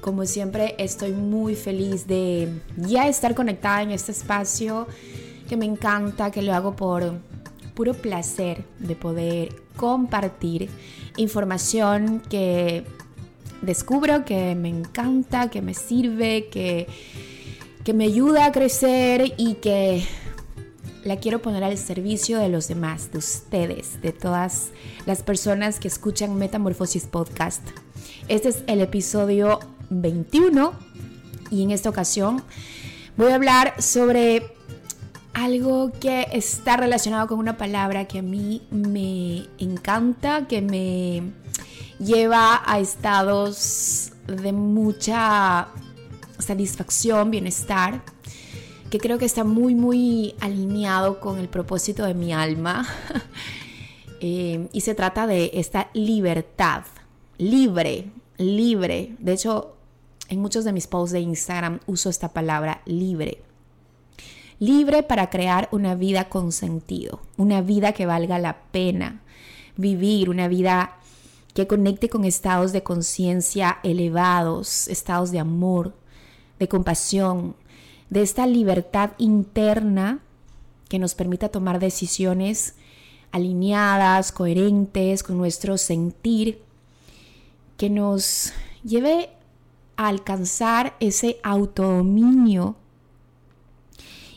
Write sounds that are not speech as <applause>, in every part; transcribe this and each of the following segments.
Como siempre, estoy muy feliz de ya estar conectada en este espacio que me encanta, que lo hago por puro placer de poder compartir información que descubro que me encanta, que me sirve, que, que me ayuda a crecer y que la quiero poner al servicio de los demás, de ustedes, de todas las personas que escuchan Metamorfosis Podcast. Este es el episodio 21 y en esta ocasión voy a hablar sobre algo que está relacionado con una palabra que a mí me encanta, que me lleva a estados de mucha satisfacción, bienestar que creo que está muy, muy alineado con el propósito de mi alma. <laughs> Eh, y se trata de esta libertad, libre, libre. De hecho, en muchos de mis posts de Instagram uso esta palabra libre. Libre para crear una vida con sentido, una vida que valga la pena vivir, una vida que conecte con estados de conciencia elevados, estados de amor, de compasión, de esta libertad interna que nos permita tomar decisiones alineadas, coherentes con nuestro sentir, que nos lleve alcanzar ese autodominio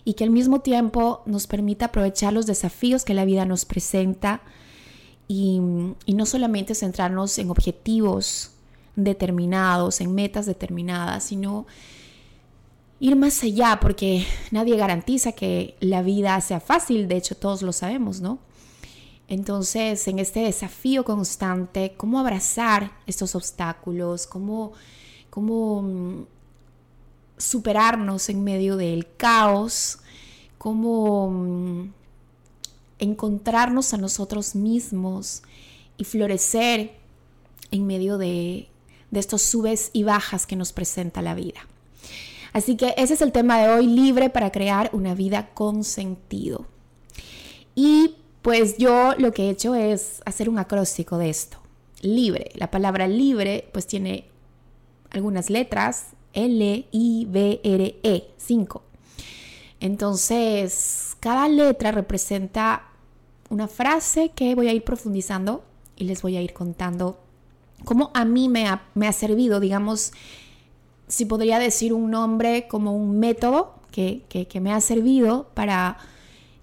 y que al mismo tiempo nos permita aprovechar los desafíos que la vida nos presenta y, y no solamente centrarnos en objetivos determinados, en metas determinadas, sino ir más allá, porque nadie garantiza que la vida sea fácil, de hecho todos lo sabemos, ¿no? Entonces, en este desafío constante, cómo abrazar estos obstáculos, cómo, cómo mm, superarnos en medio del caos, cómo mm, encontrarnos a nosotros mismos y florecer en medio de, de estos subes y bajas que nos presenta la vida. Así que ese es el tema de hoy, libre para crear una vida con sentido. Y pues yo lo que he hecho es hacer un acróstico de esto. Libre. La palabra libre pues tiene algunas letras, L, I, B, R, E, 5. Entonces, cada letra representa una frase que voy a ir profundizando y les voy a ir contando cómo a mí me ha, me ha servido, digamos, si podría decir un nombre como un método que, me ha servido para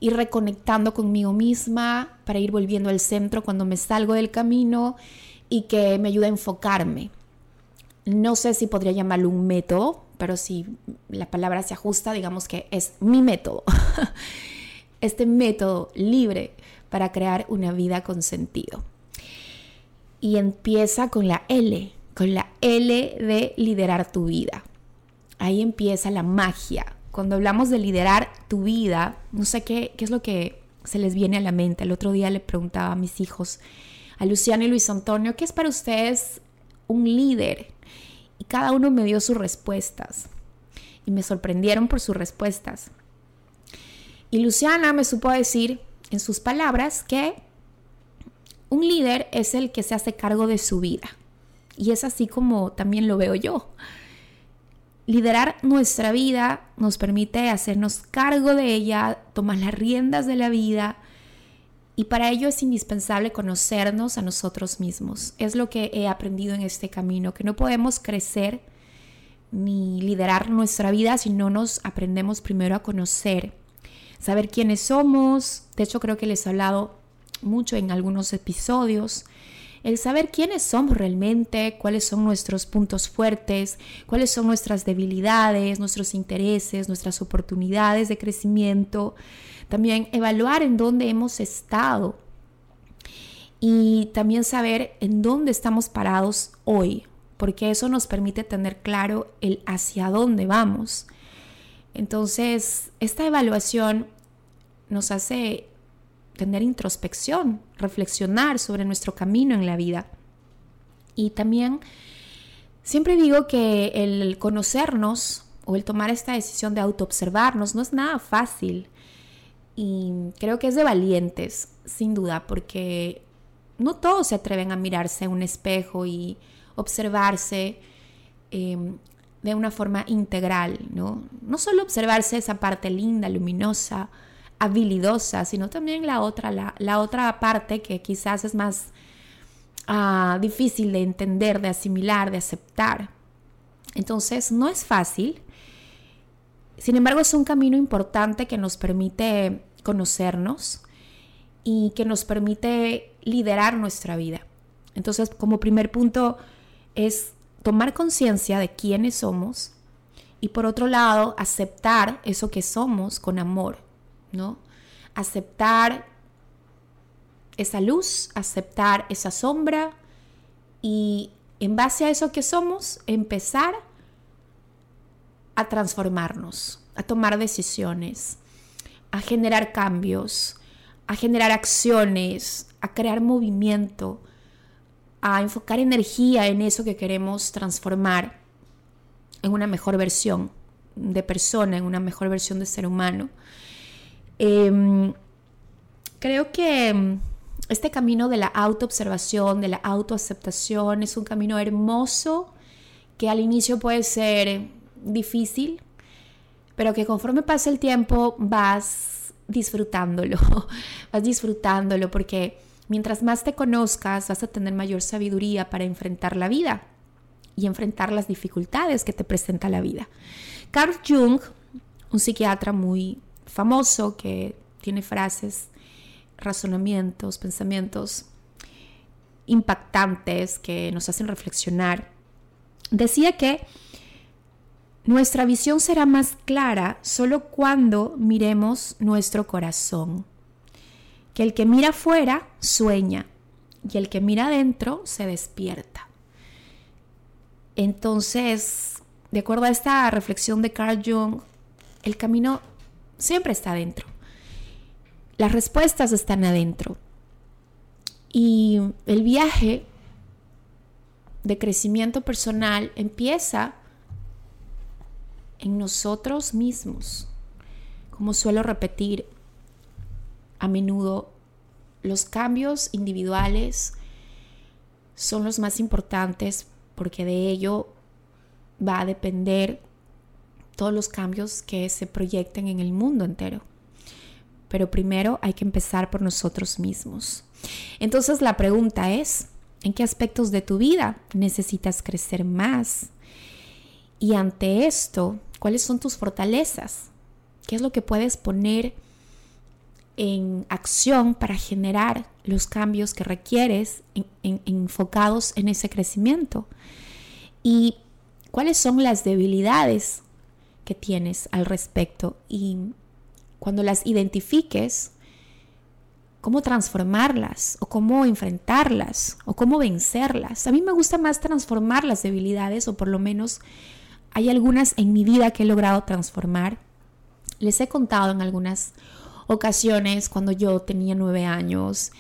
ir reconectando conmigo misma, para ir volviendo al centro cuando me salgo del camino y que me ayuda a enfocarme. No sé si podría llamarlo un método, pero si la palabra se ajusta, digamos que es mi método. <laughs> este método libre para crear una vida con sentido. Y empieza con la L, con la L de liderar tu vida. Ahí empieza la magia. Cuando hablamos de liderar tu vida, no sé qué, es lo que se les viene a la mente. El otro día le preguntaba a mis hijos, a Luciano y Luis Antonio, ¿qué es para ustedes un líder? Y cada uno me dio sus respuestas. Y me sorprendieron por sus respuestas. Y Luciana me supo decir en sus palabras que un líder es el que se hace cargo de su vida. Y es así como también lo veo yo. Liderar nuestra vida nos permite hacernos cargo de ella, tomar las riendas de la vida y para ello es indispensable conocernos a nosotros mismos. Es lo que he aprendido en este camino, que no podemos crecer ni liderar nuestra vida si no nos aprendemos primero a conocer, saber quiénes somos. De hecho, creo que les he hablado mucho en algunos episodios. El saber quiénes somos realmente, cuáles son nuestros puntos fuertes, cuáles son nuestras debilidades, nuestros intereses, nuestras oportunidades de crecimiento. También evaluar en dónde hemos estado y también saber en dónde estamos parados hoy, porque eso nos permite tener claro el hacia dónde vamos. Entonces, esta evaluación nos hace tener introspección, reflexionar sobre nuestro camino en la vida. Y también siempre digo que el conocernos o el tomar esta decisión de autoobservarnos no es nada fácil. Y creo que es de valientes, sin duda, porque no todos se atreven a mirarse en un espejo y observarse em, de una forma integral, ¿no? No solo observarse esa parte linda, luminosa, habilidosa, sino también la otra, la, otra parte que quizás es más ah, difícil de entender, de asimilar, de aceptar. Entonces, no es fácil. Sin embargo, es un camino importante que nos permite conocernos y que nos permite liderar nuestra vida. Entonces, como primer punto es tomar conciencia de quiénes somos y por otro lado, aceptar eso que somos con amor, ¿no? Aceptar esa luz, aceptar esa sombra y en base a eso que somos, empezar a transformarnos, a tomar decisiones, a generar cambios, a generar acciones, a crear movimiento, a enfocar energía en eso que queremos transformar en una mejor versión de persona, en una mejor versión de ser humano. Em, creo que em, este camino de la autoobservación, de la autoaceptación, es un camino hermoso que al inicio puede ser difícil, pero que conforme pasa el tiempo vas disfrutándolo, <laughs> vas disfrutándolo porque mientras más te conozcas vas a tener mayor sabiduría para enfrentar la vida y enfrentar las dificultades que te presenta la vida. Carl Jung, un psiquiatra muy famoso que tiene frases, razonamientos, pensamientos impactantes que nos hacen reflexionar, decía que nuestra visión será más clara solo cuando miremos nuestro corazón. Que el que mira afuera sueña y el que mira adentro se despierta. Entonces, de acuerdo a esta reflexión de Carl Jung, el camino siempre está adentro. Las respuestas están adentro. Y el viaje de crecimiento personal empieza en nosotros mismos. Como suelo repetir a menudo, los cambios individuales son los más importantes porque de ello va a depender todos los cambios que se proyecten en el mundo entero. Pero primero hay que empezar por nosotros mismos. Entonces la pregunta es, ¿en qué aspectos de tu vida necesitas crecer más? Y ante esto, ¿cuáles son tus fortalezas? ¿Qué es lo que puedes poner en acción para generar los cambios que requieres enfocados en ese crecimiento? ¿Y cuáles son las debilidades que tienes al respecto y cuando las identifiques, cómo transformarlas o cómo enfrentarlas o cómo vencerlas. A mí me gusta más transformar las debilidades o por lo menos hay algunas en mi vida que he logrado transformar. Les he contado en algunas ocasiones cuando yo tenía nueve años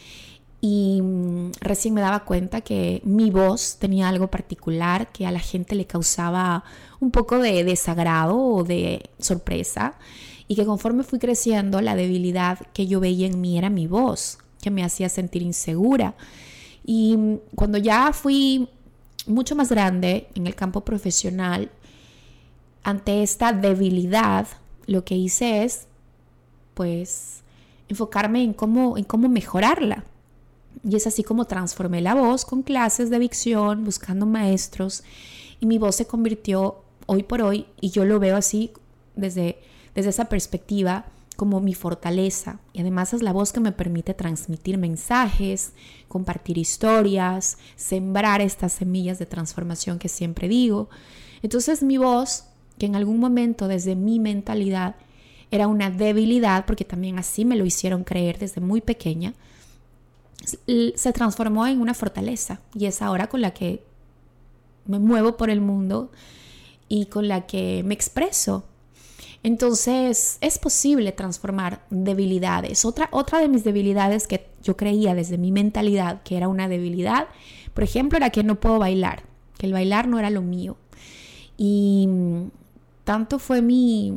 y mm, recién me daba cuenta que mi voz tenía algo particular que a la gente le causaba un poco de desagrado o de sorpresa y que conforme fui creciendo la debilidad que yo veía en mí era mi voz, que me hacía sentir insegura. Y mm, cuando ya fui mucho más grande en el campo profesional, ante esta debilidad, lo que hice es, pues, enfocarme en cómo, en cómo mejorarla y es así como transformé la voz con clases de dicción, buscando maestros, y mi voz se convirtió hoy por hoy, y yo lo veo así desde, desde esa perspectiva, como mi fortaleza y además es la voz que me permite transmitir mensajes, compartir historias, sembrar estas semillas de transformación que siempre digo. Entonces mi voz, que en algún momento desde mi mentalidad era una debilidad, porque también así me lo hicieron creer desde muy pequeña, se transformó en una fortaleza y es ahora con la que me muevo por el mundo y con la que me expreso entonces, es posible transformar debilidades. Otra, otra de mis debilidades que yo creía desde mi mentalidad que era una debilidad, por ejemplo, era que no puedo bailar, que el bailar no era lo mío. Y tanto fue mi,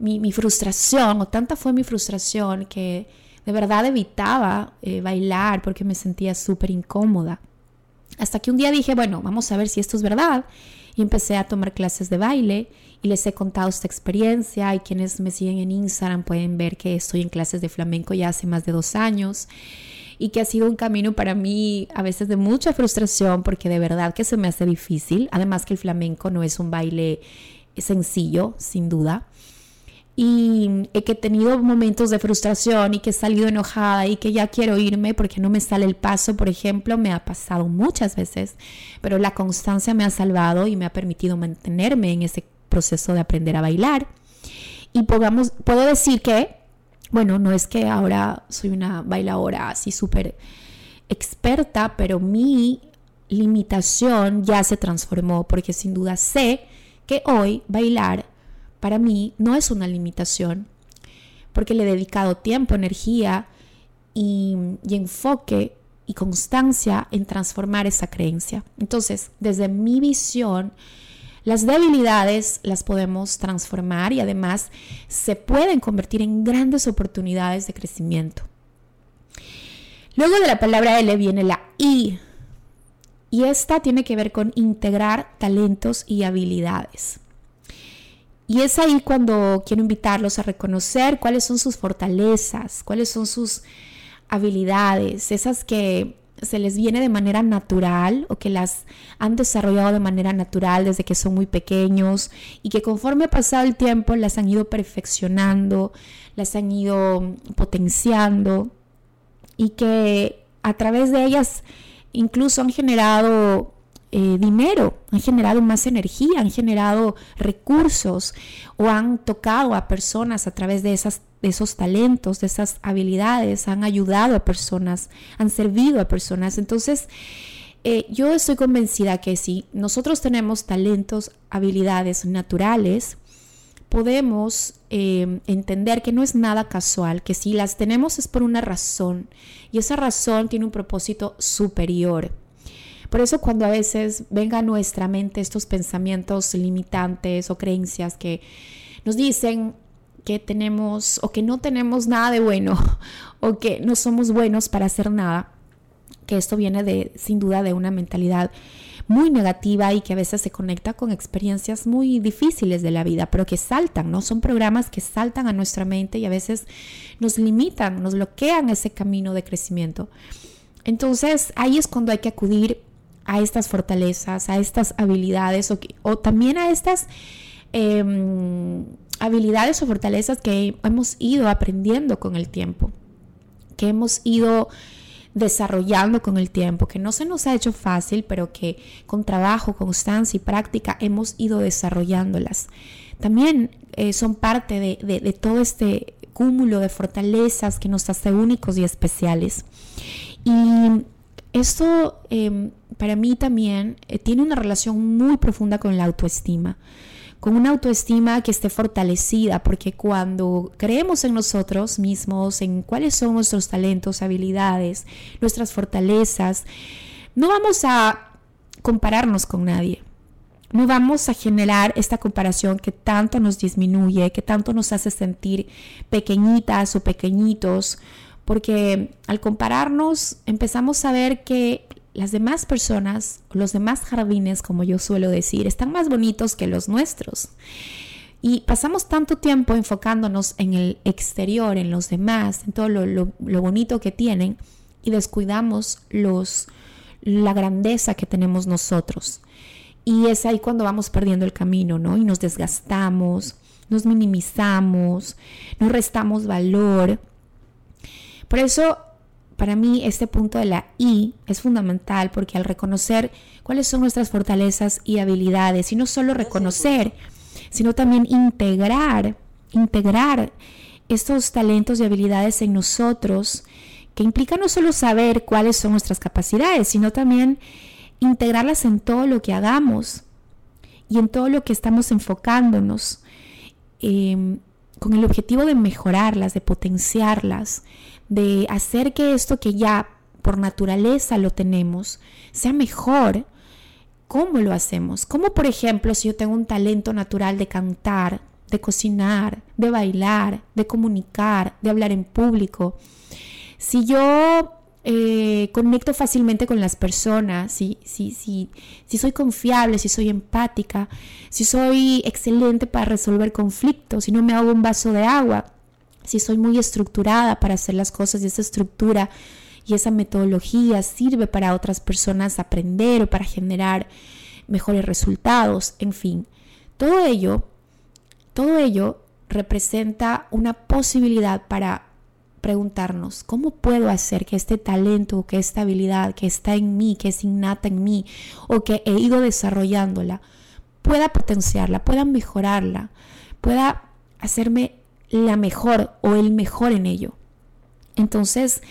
mi, frustración, o tanta fue mi frustración que de verdad evitaba eh, bailar porque me sentía súper incómoda. Hasta que un día dije, bueno, vamos a ver si esto es verdad. Y empecé a tomar clases de baile y les he contado esta experiencia y quienes me siguen en Instagram pueden ver que estoy en clases de flamenco ya hace más de dos años y que ha sido un camino para mí a veces de mucha frustración porque de verdad que se me hace difícil, además que el flamenco no es un baile sencillo, sin duda. Y he que tenido momentos de frustración y que he salido enojada y que ya quiero irme porque no me sale el paso, por ejemplo, me ha pasado muchas veces, pero la constancia me ha salvado y me ha permitido mantenerme en ese proceso de aprender a bailar. Y podamos, puedo decir que, bueno, no es que ahora soy una bailadora así súper experta, pero mi limitación ya se transformó porque sin duda sé que hoy bailar para mí no es una limitación porque le he dedicado tiempo, energía y, enfoque y constancia en transformar esa creencia. Entonces, desde mi visión, las debilidades las podemos transformar y además se pueden convertir en grandes oportunidades de crecimiento. Luego de la palabra L viene la I. Y esta tiene que ver con integrar talentos y habilidades. Y es ahí cuando quiero invitarlos a reconocer cuáles son sus fortalezas, cuáles son sus habilidades, esas que se les viene de manera natural o que las han desarrollado de manera natural desde que son muy pequeños y que conforme ha pasado el tiempo las han ido perfeccionando, las han ido potenciando y que a través de ellas incluso han generado eh, dinero, han generado más energía, han generado recursos o han tocado a personas a través de esas de esos talentos, de esas habilidades, han ayudado a personas, han servido a personas. Entonces, eh, yo estoy convencida que si nosotros tenemos talentos, habilidades naturales, podemos eh, entender que no es nada casual, que si las tenemos es por una razón y esa razón tiene un propósito superior. Por eso cuando a veces venga a nuestra mente estos pensamientos limitantes o creencias que nos dicen, que tenemos o que no tenemos nada de bueno <laughs> o que no somos buenos para hacer nada, que esto viene de sin duda de una mentalidad muy negativa y que a veces se conecta con experiencias muy difíciles de la vida, pero que saltan, ¿no? Son programas que saltan a nuestra mente y a veces nos limitan, nos bloquean ese camino de crecimiento. Entonces ahí es cuando hay que acudir a estas fortalezas, a estas habilidades o, también a estas em, habilidades o fortalezas que hemos ido aprendiendo con el tiempo, que hemos ido desarrollando con el tiempo, que no se nos ha hecho fácil, pero que con trabajo, constancia y práctica hemos ido desarrollándolas. También eh, son parte de, todo este cúmulo de fortalezas que nos hace únicos y especiales. Y esto em, para mí también eh, tiene una relación muy profunda con la autoestima con una autoestima que esté fortalecida, porque cuando creemos en nosotros mismos, en cuáles son nuestros talentos, habilidades, nuestras fortalezas, no vamos a compararnos con nadie. No vamos a generar esta comparación que tanto nos disminuye, que tanto nos hace sentir pequeñitas o pequeñitos, porque al compararnos empezamos a ver que las demás personas, los demás jardines, como yo suelo decir, están más bonitos que los nuestros. Y pasamos tanto tiempo enfocándonos en el exterior, en los demás, en todo lo, bonito que tienen, y descuidamos los, la grandeza que tenemos nosotros. Y es ahí cuando vamos perdiendo el camino, ¿no? Y nos desgastamos, nos minimizamos, nos restamos valor. Por eso, para mí, este punto de la I es fundamental porque al reconocer cuáles son nuestras fortalezas y habilidades, y no solo reconocer, sino también integrar, integrar estos talentos y habilidades en nosotros, que implica no solo saber cuáles son nuestras capacidades, sino también integrarlas en todo lo que hagamos y en todo lo que estamos enfocándonos, em, con el objetivo de mejorarlas, de potenciarlas, de hacer que esto que ya por naturaleza lo tenemos sea mejor. ¿Cómo lo hacemos? Como por ejemplo si yo tengo un talento natural de cantar, de cocinar, de bailar, de comunicar, de hablar en público. Si yo eh, conecto fácilmente con las personas, si, si, si, si soy confiable, si soy empática, si soy excelente para resolver conflictos, si no me hago un vaso de agua, si soy muy estructurada para hacer las cosas y esa estructura y esa metodología sirve para otras personas aprender o para generar mejores resultados, en fin, todo ello, todo ello representa una posibilidad para preguntarnos, ¿cómo puedo hacer que este talento, que esta habilidad que está en mí, que es innata en mí o que he ido desarrollándola, pueda potenciarla, pueda mejorarla, pueda hacerme la mejor o el mejor en ello? Entonces,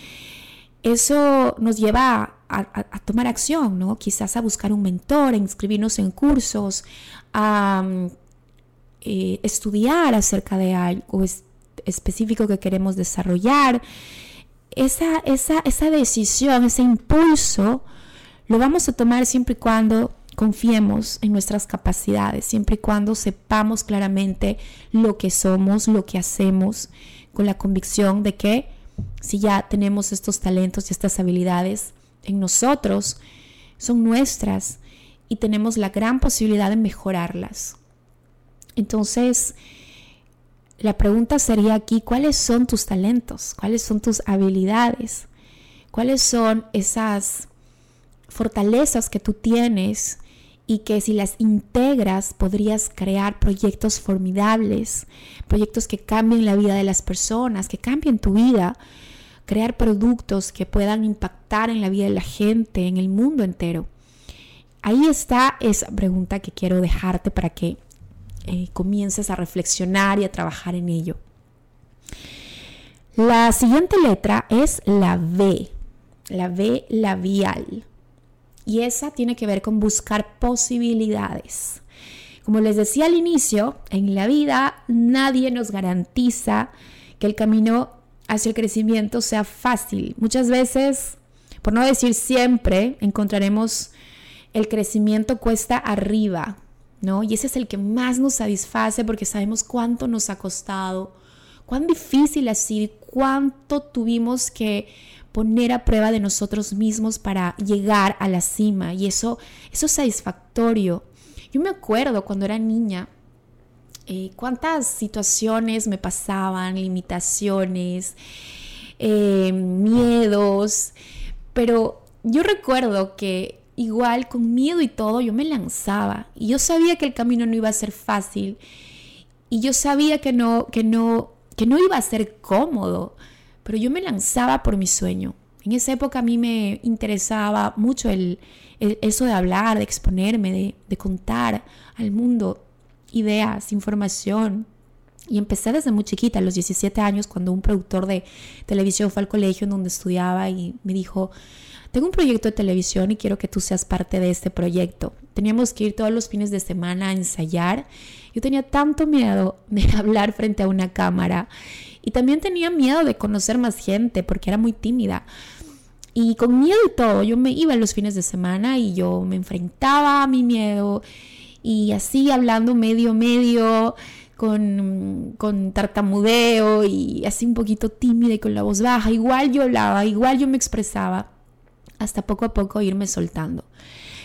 eso nos lleva a, tomar acción, ¿no? Quizás a buscar un mentor, a inscribirnos en cursos, a mm, eh, estudiar acerca de algo, específico que queremos desarrollar, esa, esa, esa decisión, ese impulso, lo vamos a tomar siempre y cuando confiemos en nuestras capacidades, siempre y cuando sepamos claramente lo que somos, lo que hacemos, con la convicción de que si ya tenemos estos talentos y estas habilidades en nosotros, son nuestras y tenemos la gran posibilidad de mejorarlas. Entonces, la pregunta sería aquí, ¿cuáles son tus talentos? ¿Cuáles son tus habilidades? ¿Cuáles son esas fortalezas que tú tienes y que si las integras podrías crear proyectos formidables, proyectos que cambien la vida de las personas, que cambien tu vida, crear productos que puedan impactar en la vida de la gente, en el mundo entero. Ahí está esa pregunta que quiero dejarte para que eh, comiences a reflexionar y a trabajar en ello. La siguiente letra es la V, la V labial. Y esa tiene que ver con buscar posibilidades. Como les decía al inicio, en la vida nadie nos garantiza que el camino hacia el crecimiento sea fácil. Muchas veces, por no decir siempre, encontraremos el crecimiento cuesta arriba, y ese es el que más nos satisface porque sabemos cuánto nos ha costado, cuán difícil ha sido cuánto tuvimos que poner a prueba de nosotros mismos para llegar a la cima y eso, eso es satisfactorio. Yo me acuerdo cuando era niña, eh, cuántas situaciones me pasaban, limitaciones, eh, miedos, pero yo recuerdo que igual con miedo y todo, yo me lanzaba y yo sabía que el camino no iba a ser fácil y yo sabía que no, que no, que no iba a ser cómodo, pero yo me lanzaba por mi sueño. En esa época a mí me interesaba mucho el, eso de hablar, de exponerme, de, de contar al mundo ideas, información, y empecé desde muy chiquita, a los 17 años, cuando un productor de televisión fue al colegio en donde estudiaba y me dijo, tengo un proyecto de televisión y quiero que tú seas parte de este proyecto. Teníamos que ir todos los fines de semana a ensayar. Yo tenía tanto miedo de <laughs> hablar frente a una cámara y también tenía miedo de conocer más gente porque era muy tímida. Y con miedo y todo, yo me iba los fines de semana y yo me enfrentaba a mi miedo y así hablando medio, medio, con, con, tartamudeo y así un poquito tímida y con la voz baja. Igual yo hablaba, igual yo me expresaba hasta poco a poco irme soltando.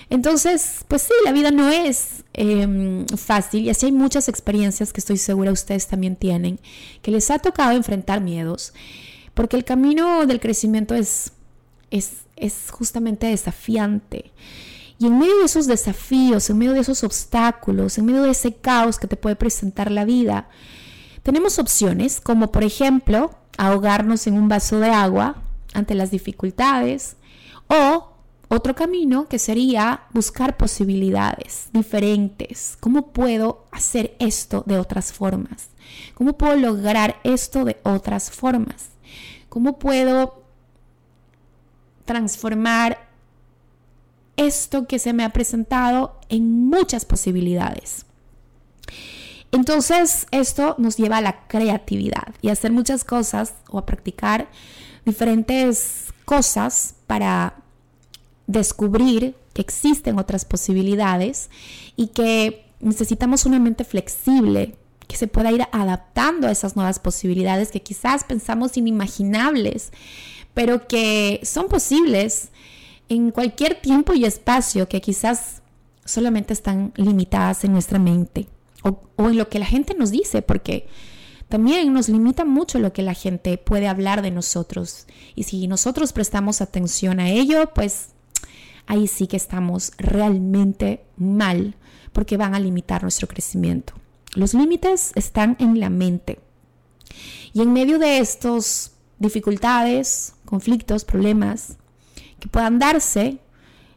Entonces, pues sí, la vida no es em, fácil y así hay muchas experiencias que estoy segura ustedes también tienen, que les ha tocado enfrentar miedos, porque el camino del crecimiento es, es, es justamente desafiante. Y en medio de esos desafíos, en medio de esos obstáculos, en medio de ese caos que te puede presentar la vida, tenemos opciones como por ejemplo ahogarnos en un vaso de agua ante las dificultades o otro camino que sería buscar posibilidades diferentes. ¿Cómo puedo hacer esto de otras formas? ¿Cómo puedo lograr esto de otras formas? ¿Cómo puedo transformar esto que se me ha presentado en muchas posibilidades? Entonces, esto nos lleva a la creatividad y a hacer muchas cosas o a practicar diferentes cosas para descubrir que existen otras posibilidades y que necesitamos una mente flexible que se pueda ir adaptando a esas nuevas posibilidades que quizás pensamos inimaginables, pero que son posibles en cualquier tiempo y espacio que quizás solamente están limitadas en nuestra mente o, en lo que la gente nos dice, porque también nos limita mucho lo que la gente puede hablar de nosotros. Y si nosotros prestamos atención a ello, pues ahí sí que estamos realmente mal porque van a limitar nuestro crecimiento. Los límites están en la mente. Y en medio de estos dificultades, conflictos, problemas que puedan darse,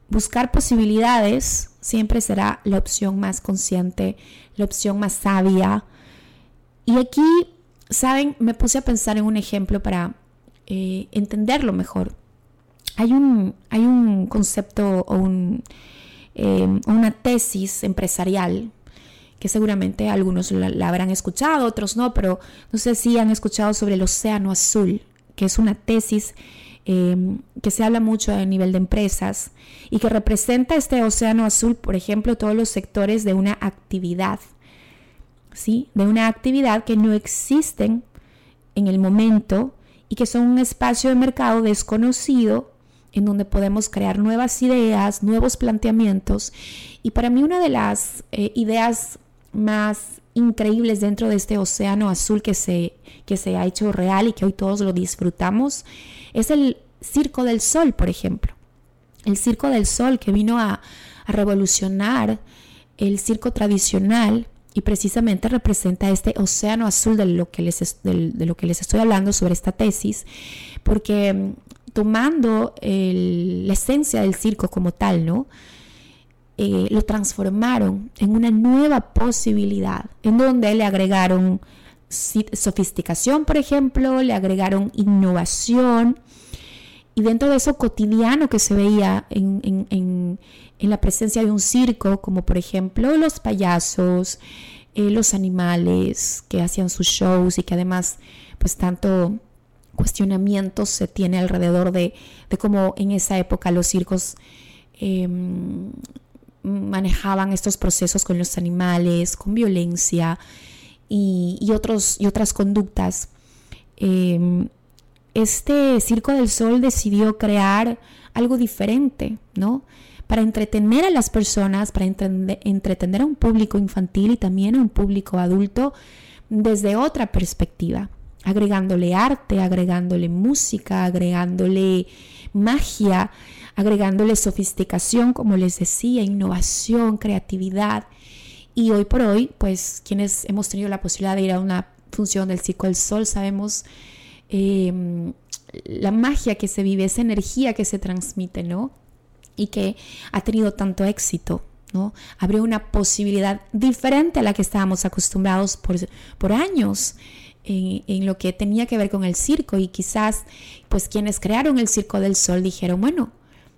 buscar posibilidades siempre será la opción más consciente, la opción más sabia. Y aquí, ¿saben? Me puse a pensar en un ejemplo para eh, entenderlo mejor hay un, hay un concepto o eh, una tesis empresarial que seguramente algunos la, habrán escuchado, otros no, pero no sé si han escuchado sobre el océano azul, que es una tesis eh, que se habla mucho a nivel de empresas y que representa este océano azul, por ejemplo, todos los sectores de una actividad, ¿sí? De una actividad que no existen en el momento y que son un espacio de mercado desconocido en donde podemos crear nuevas ideas, nuevos planteamientos. Y para mí una de las eh, ideas más increíbles dentro de este océano azul que se, que se ha hecho real y que hoy todos lo disfrutamos es el Circo del Sol, por ejemplo. El Circo del Sol que vino a, revolucionar el circo tradicional y precisamente representa este océano azul de lo que les, de lo que les estoy hablando sobre esta tesis, porque tomando la esencia del circo como tal. Eh, lo transformaron en una nueva posibilidad, en donde le agregaron sofisticación, por ejemplo, le agregaron innovación, y dentro de eso cotidiano que se veía en, en, la presencia de un circo, como por ejemplo los payasos, eh, los animales que hacían sus shows y que además, pues tanto cuestionamientos se tiene alrededor de, cómo en esa época los circos em, manejaban estos procesos con los animales, con violencia y, otros, y otras conductas. Em, este Circo del Sol decidió crear algo diferente, ¿no? Para entretener a las personas, para entretener a un público infantil y también a un público adulto desde otra perspectiva agregándole arte, agregándole música, agregándole magia, agregándole sofisticación, como les decía, innovación, creatividad. Y hoy por hoy, pues quienes hemos tenido la posibilidad de ir a una función del Circo del Sol, sabemos em, la magia que se vive, esa energía que se transmite, ¿no? Y que ha tenido tanto éxito. ¿no? Abrió una posibilidad diferente a la que estábamos acostumbrados por, por años en, lo que tenía que ver con el circo y quizás pues quienes crearon el Circo del Sol dijeron, bueno,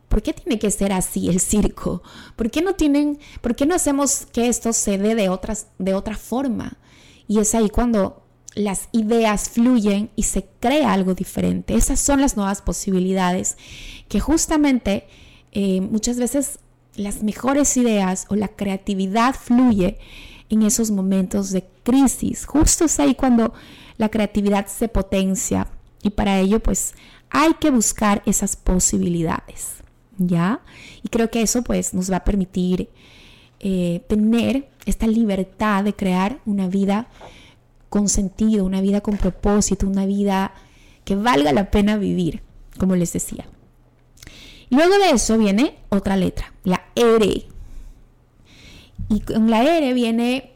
¿por qué tiene que ser así el circo? ¿Por qué no tienen, por qué no hacemos que esto se dé de otras de otra forma? Y es ahí cuando las ideas fluyen y se crea algo diferente. Esas son las nuevas posibilidades que justamente eh, muchas veces las mejores ideas o la creatividad fluye en esos momentos de crisis. Justo es ahí cuando la creatividad se potencia y para ello pues hay que buscar esas posibilidades, ¿ya? Y creo que eso pues nos va a permitir eh, tener esta libertad de crear una vida con sentido, una vida con propósito, una vida que valga la pena vivir, como les decía. Luego de eso viene otra letra, la R. Y con la R viene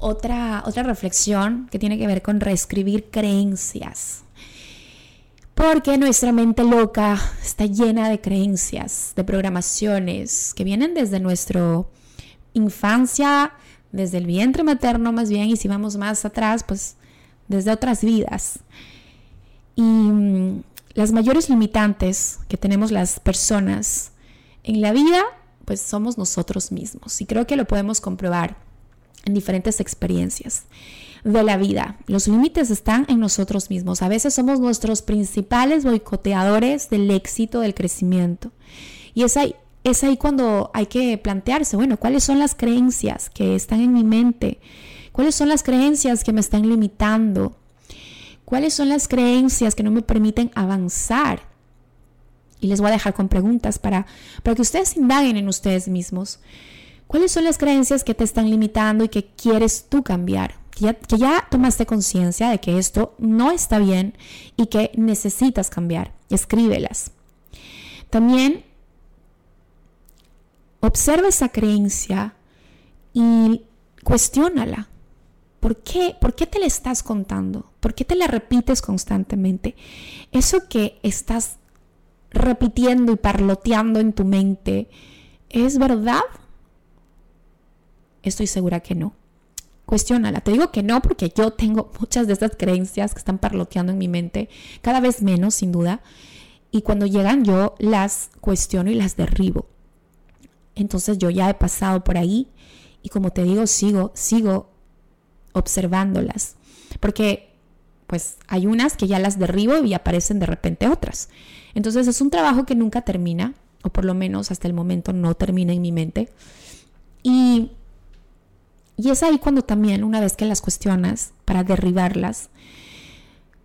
otra, otra reflexión que tiene que ver con reescribir creencias. Porque nuestra mente loca está llena de creencias, de programaciones que vienen desde nuestra infancia, desde el vientre materno más bien, y si vamos más atrás, pues desde otras vidas. Y mm, las mayores limitantes que tenemos las personas en la vida, pues somos nosotros mismos. Y creo que lo podemos comprobar en diferentes experiencias de la vida. Los límites están en nosotros mismos. A veces somos nuestros principales boicoteadores del éxito, del crecimiento. Y es ahí, es ahí cuando hay que plantearse, bueno, ¿cuáles son las creencias que están en mi mente? ¿Cuáles son las creencias que me están limitando? ¿Cuáles son las creencias que no me permiten avanzar? Y les voy a dejar con preguntas para, para que ustedes indaguen en ustedes mismos. ¿Cuáles son las creencias que te están limitando y que quieres tú cambiar? Que ya, tomaste conciencia de que esto no está bien y que necesitas cambiar. Escríbelas. También observa esa creencia y cuestiónala. ¿Por qué? ¿Por qué te la estás contando? ¿Por qué te la repites constantemente? Eso que estás repitiendo y parloteando en tu mente, ¿es verdad? Estoy segura que no. Cuestiónala. Te digo que no porque yo tengo muchas de estas creencias que están parloteando en mi mente, cada vez menos, sin duda. Y cuando llegan yo las cuestiono y las derribo. Entonces yo ya he pasado por ahí y como te digo, sigo, sigo observándolas. Porque pues hay unas que ya las derribo y aparecen de repente otras. Entonces es un trabajo que nunca termina, o por lo menos hasta el momento no termina en mi mente. Y y es ahí cuando también, una vez que las cuestionas, para derribarlas,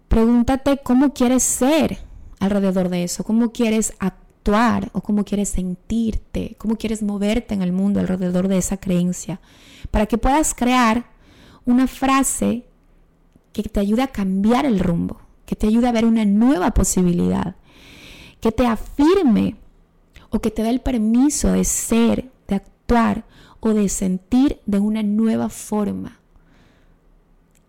pregúntate cómo quieres ser alrededor de eso, cómo quieres actuar o cómo quieres sentirte, cómo quieres moverte en el mundo alrededor de esa creencia, para que puedas crear una frase que te ayude a cambiar el rumbo, que te ayude a ver una nueva posibilidad, que te afirme o que te dé el permiso de ser, de actuar o de sentir de una nueva forma.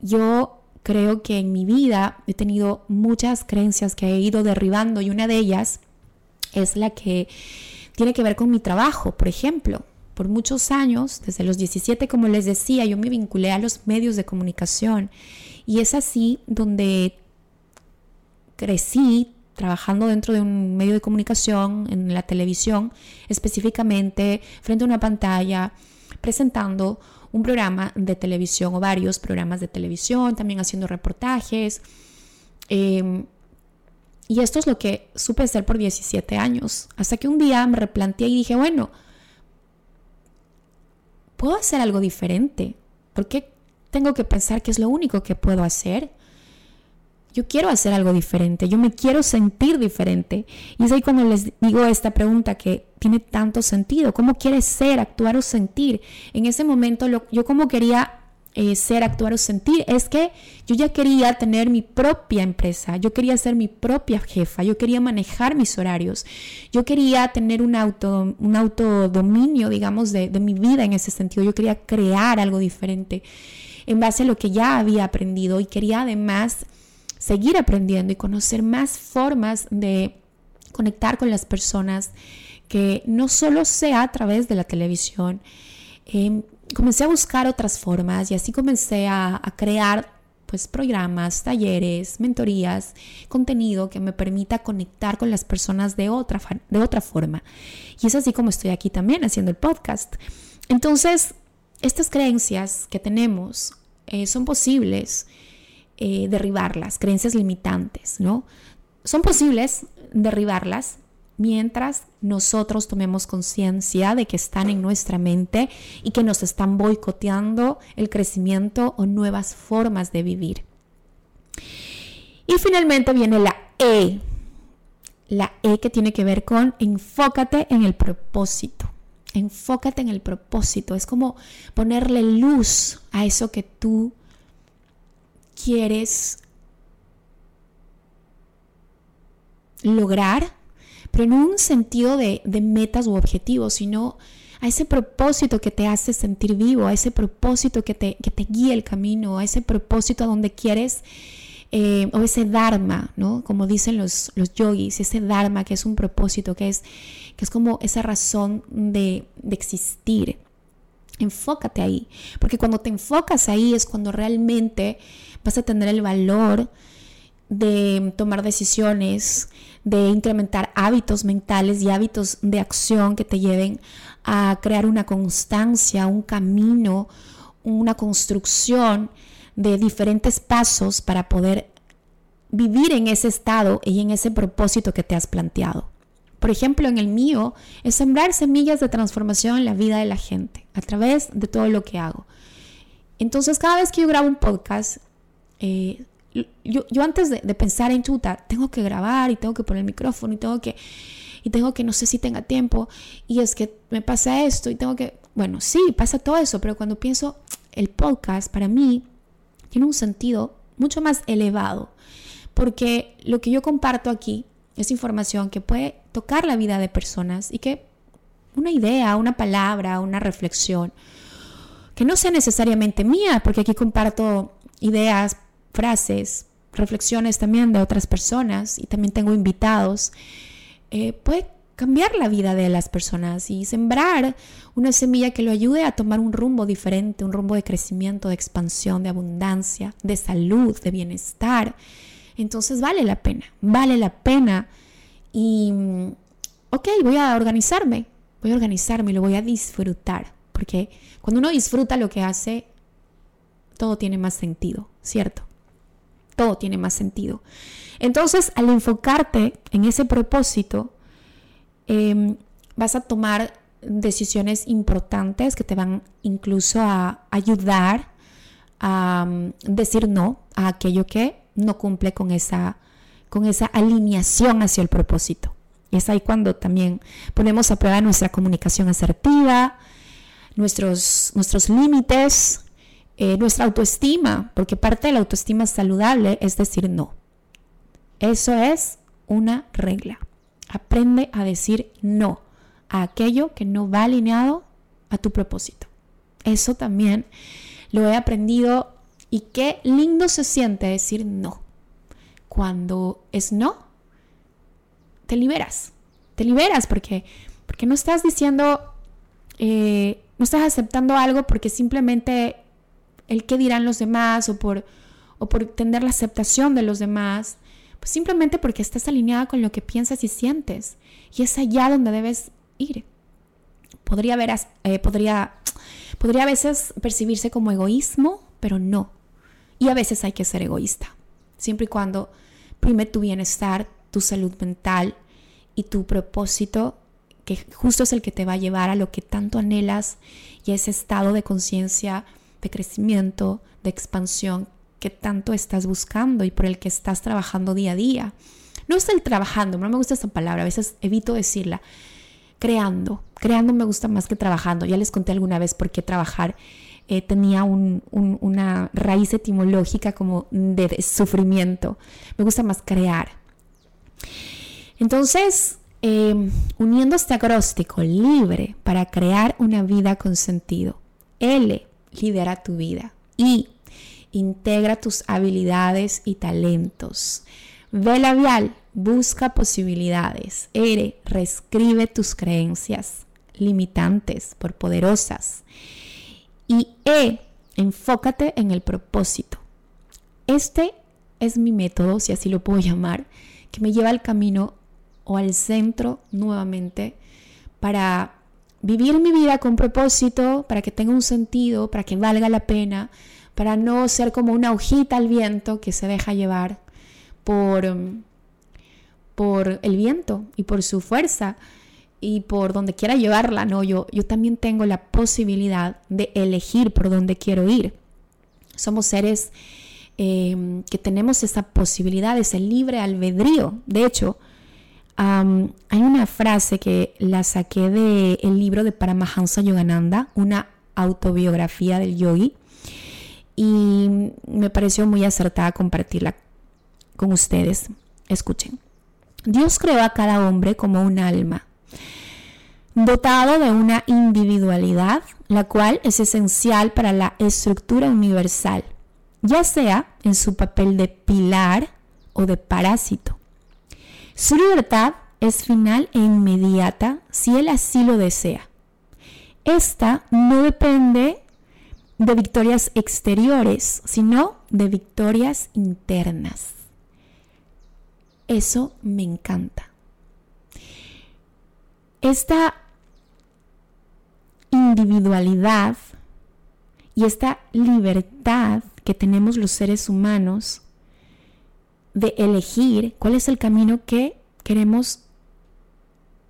Yo creo que en mi vida he tenido muchas creencias que he ido derribando y una de ellas es la que tiene que ver con mi trabajo, por ejemplo. Por muchos años, desde los 17, como les decía, yo me vinculé a los medios de comunicación y es así donde crecí trabajando dentro de un medio de comunicación, en la televisión, específicamente frente a una pantalla, presentando un programa de televisión o varios programas de televisión, también haciendo reportajes. Em, y esto es lo que supe hacer por 17 años, hasta que un día me replanteé y dije, bueno, puedo hacer algo diferente. ¿Por qué tengo que pensar que es lo único que puedo hacer? yo quiero hacer algo diferente, yo me quiero sentir diferente. Y es ahí cuando les digo esta pregunta que tiene tanto sentido. ¿Cómo quieres ser, actuar o sentir? En ese momento yo como quería eh, ser, actuar o sentir es que yo ya quería tener mi propia empresa, yo quería ser mi propia jefa, yo quería manejar mis horarios, yo quería tener un, auto, un autodominio, digamos, de, de mi vida en ese sentido, yo quería crear algo diferente en base a lo que ya había aprendido y quería además seguir aprendiendo y conocer más formas de conectar con las personas que no solo sea a través de la televisión. Em, comencé a buscar otras formas y así comencé a, crear pues programas, talleres, mentorías, contenido que me permita conectar con las personas de otra, de otra forma. Y es así como estoy aquí también haciendo el podcast. Entonces, estas creencias que tenemos eh, son posibles eh, derribarlas, creencias limitantes, ¿no? Son posibles derribarlas mientras nosotros tomemos conciencia de que están en nuestra mente y que nos están boicoteando el crecimiento o nuevas formas de vivir. Y finalmente viene la E. La E que tiene que ver con enfócate en el propósito. Enfócate en el propósito. Es como ponerle luz a eso que tú quieres lograr, pero no un sentido de, metas u objetivos, sino a ese propósito que te hace sentir vivo, a ese propósito que te, guía el camino, a ese propósito a donde quieres, eh, o ese dharma, ¿no? Como dicen los, los yogis, ese dharma que es un propósito, que es, que es como esa razón de, de existir. Enfócate ahí, porque cuando te enfocas ahí es cuando realmente vas a tener el valor de tomar decisiones, de incrementar hábitos mentales y hábitos de acción que te lleven a crear una constancia, un camino, una construcción de diferentes pasos para poder vivir en ese estado y en ese propósito que te has planteado. Por ejemplo, en el mío es sembrar semillas de transformación en la vida de la gente a través de todo lo que hago. Entonces, cada vez que yo grabo un podcast, eh, yo, yo, antes de, pensar en chuta, tengo que grabar y tengo que poner el micrófono y tengo que, y tengo que, no sé si tenga tiempo, y es que me pasa esto y tengo que, bueno, sí, pasa todo eso, pero cuando pienso, el podcast para mí tiene un sentido mucho más elevado, porque lo que yo comparto aquí es información que puede tocar la vida de personas y que una idea, una palabra, una reflexión, que no sea necesariamente mía, porque aquí comparto ideas, frases, reflexiones también de otras personas y también tengo invitados, eh, puede cambiar la vida de las personas y sembrar una semilla que lo ayude a tomar un rumbo diferente, un rumbo de crecimiento, de expansión, de abundancia, de salud, de bienestar. Entonces vale la pena, vale la pena. Y, ok, voy a organizarme, voy a organizarme y lo voy a disfrutar, porque cuando uno disfruta lo que hace, todo tiene más sentido, ¿cierto? Todo tiene más sentido. Entonces, al enfocarte en ese propósito, em, vas a tomar decisiones importantes que te van incluso a ayudar a mm, decir no a aquello que no cumple con esa, con esa alineación hacia el propósito. Y es ahí cuando también ponemos a prueba nuestra comunicación asertiva, nuestros, nuestros límites, eh, nuestra autoestima, porque parte de la autoestima saludable es decir no. Eso es una regla. Aprende a decir no a aquello que no va alineado a tu propósito. Eso también lo he aprendido y qué lindo se siente decir no. Cuando es no, te liberas. Te liberas porque, porque no estás diciendo, eh, no estás aceptando algo porque simplemente el qué dirán los demás o por, o por tener la aceptación de los demás, pues simplemente porque estás alineada con lo que piensas y sientes. Y es allá donde debes ir. Podría, ver, eh, podría, podría a veces percibirse como egoísmo, pero no. Y a veces hay que ser egoísta, siempre y cuando prime tu bienestar, tu salud mental y tu propósito, que justo es el que te va a llevar a lo que tanto anhelas y ese estado de conciencia de crecimiento, de expansión que tanto estás buscando y por el que estás trabajando día a día. No es el trabajando, no me gusta esa palabra, a veces evito decirla. Creando, creando me gusta más que trabajando. Ya les conté alguna vez por qué trabajar eh, tenía una raíz etimológica como de, sufrimiento. Me gusta más crear. Entonces, em, uniendo este acróstico libre para crear una vida con sentido. L, lidera tu vida. Y integra tus habilidades y talentos. Ve labial, busca posibilidades. R, reescribe tus creencias limitantes por poderosas. Y E, enfócate en el propósito. Este es mi método, si así lo puedo llamar, que me lleva al camino o al centro nuevamente para vivir mi vida con propósito, para que tenga un sentido, para que valga la pena, para no ser como una hojita al viento que se deja llevar por, um, por el viento y por su fuerza y por donde quiera llevarla, ¿no? Yo, yo también tengo la posibilidad de elegir por dónde quiero ir. Somos seres eh, que tenemos esa posibilidad, ese libre albedrío. De hecho, hay una frase que la saqué del el libro de Paramahansa Yogananda, una autobiografía del yogi, y me pareció muy acertada compartirla con ustedes. Escuchen. Dios creó a cada hombre como un alma, dotado de una individualidad, la cual es esencial para la estructura universal, ya sea en su papel de pilar o de parásito. Su libertad es final e inmediata si él así lo desea. Esta no depende de victorias exteriores, sino de victorias internas. Eso me encanta. Esta individualidad y esta libertad que tenemos los seres humanos de elegir cuál es el camino que queremos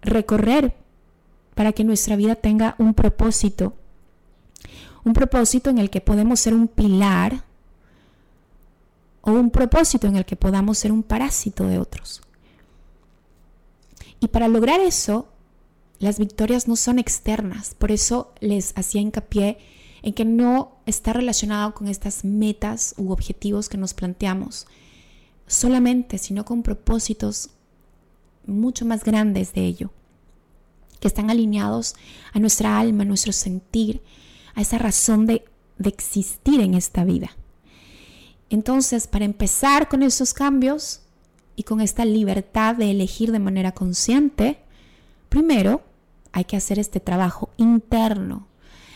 recorrer para que nuestra vida tenga un propósito. Un propósito en el que podemos ser un pilar o un propósito en el que podamos ser un parásito de otros. Y para lograr eso, las victorias no son externas. Por eso les hacía hincapié en que no está relacionado con estas metas u objetivos que nos planteamos solamente, sino con propósitos mucho más grandes de ello, que están alineados a nuestra alma, a nuestro sentir, a esa razón de, de existir en esta vida. Entonces, para empezar con esos cambios y con esta libertad de elegir de manera consciente, primero hay que hacer este trabajo interno,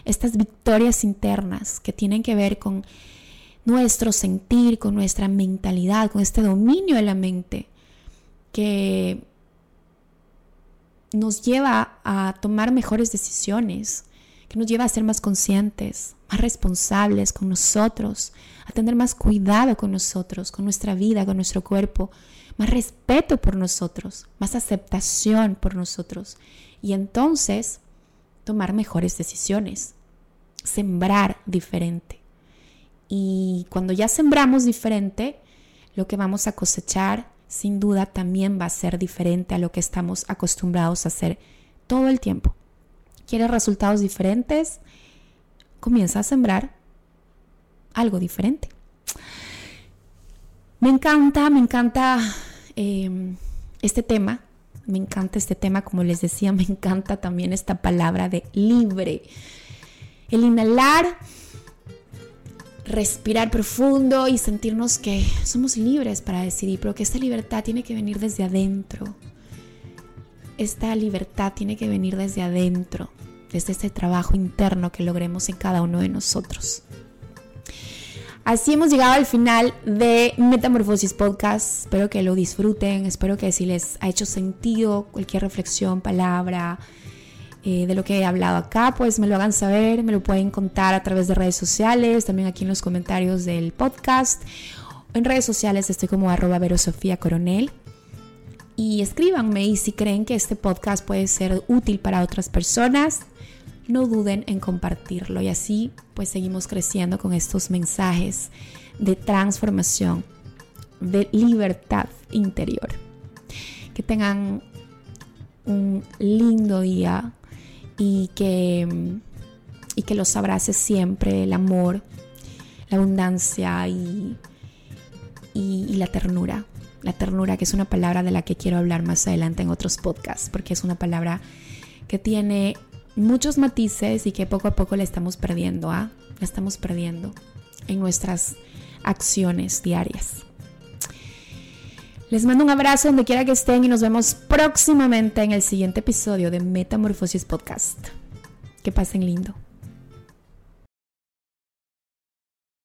estas victorias internas que tienen que ver con nuestro sentir, con nuestra mentalidad, con este dominio de la mente que nos lleva a tomar mejores decisiones, que nos lleva a ser más conscientes, más responsables con nosotros, a tener más cuidado con nosotros, con nuestra vida, con nuestro cuerpo, más respeto por nosotros, más aceptación por nosotros. Y entonces tomar mejores decisiones, sembrar diferente. Y cuando ya sembramos diferente, lo que vamos a cosechar sin duda también va a ser diferente a lo que estamos acostumbrados a hacer todo el tiempo. ¿Quieres resultados diferentes? Comienza a sembrar algo diferente. Me encanta, me encanta em, este tema. Me encanta este tema, como les decía, me encanta también esta palabra de libre. El inhalar respirar profundo y sentirnos que somos libres para decidir, pero que esta libertad tiene que venir desde adentro. Esta libertad tiene que venir desde adentro, desde ese trabajo interno que logremos en cada uno de nosotros. Así hemos llegado al final de Metamorfosis Podcast. Espero que lo disfruten, espero que si les ha hecho sentido cualquier reflexión, palabra, eh, de lo que he hablado acá, pues me lo hagan saber, me lo pueden contar a través de redes sociales, también aquí en los comentarios del podcast. En redes sociales estoy como arroba verosofía coronel. Y escríbanme y si creen que este podcast puede ser útil para otras personas, no duden en compartirlo y así pues seguimos creciendo con estos mensajes de transformación, de libertad interior. Que tengan un lindo día, y que, y que los abrace siempre el amor, la abundancia y, y, la ternura. La ternura, que es una palabra de la que quiero hablar más adelante en otros podcasts, porque es una palabra que tiene muchos matices y que poco a poco la estamos perdiendo, ¿ah? La estamos perdiendo en nuestras acciones diarias. Les mando un abrazo donde quiera que estén y nos vemos próximamente en el siguiente episodio de Metamorfosis Podcast. Que pasen lindo.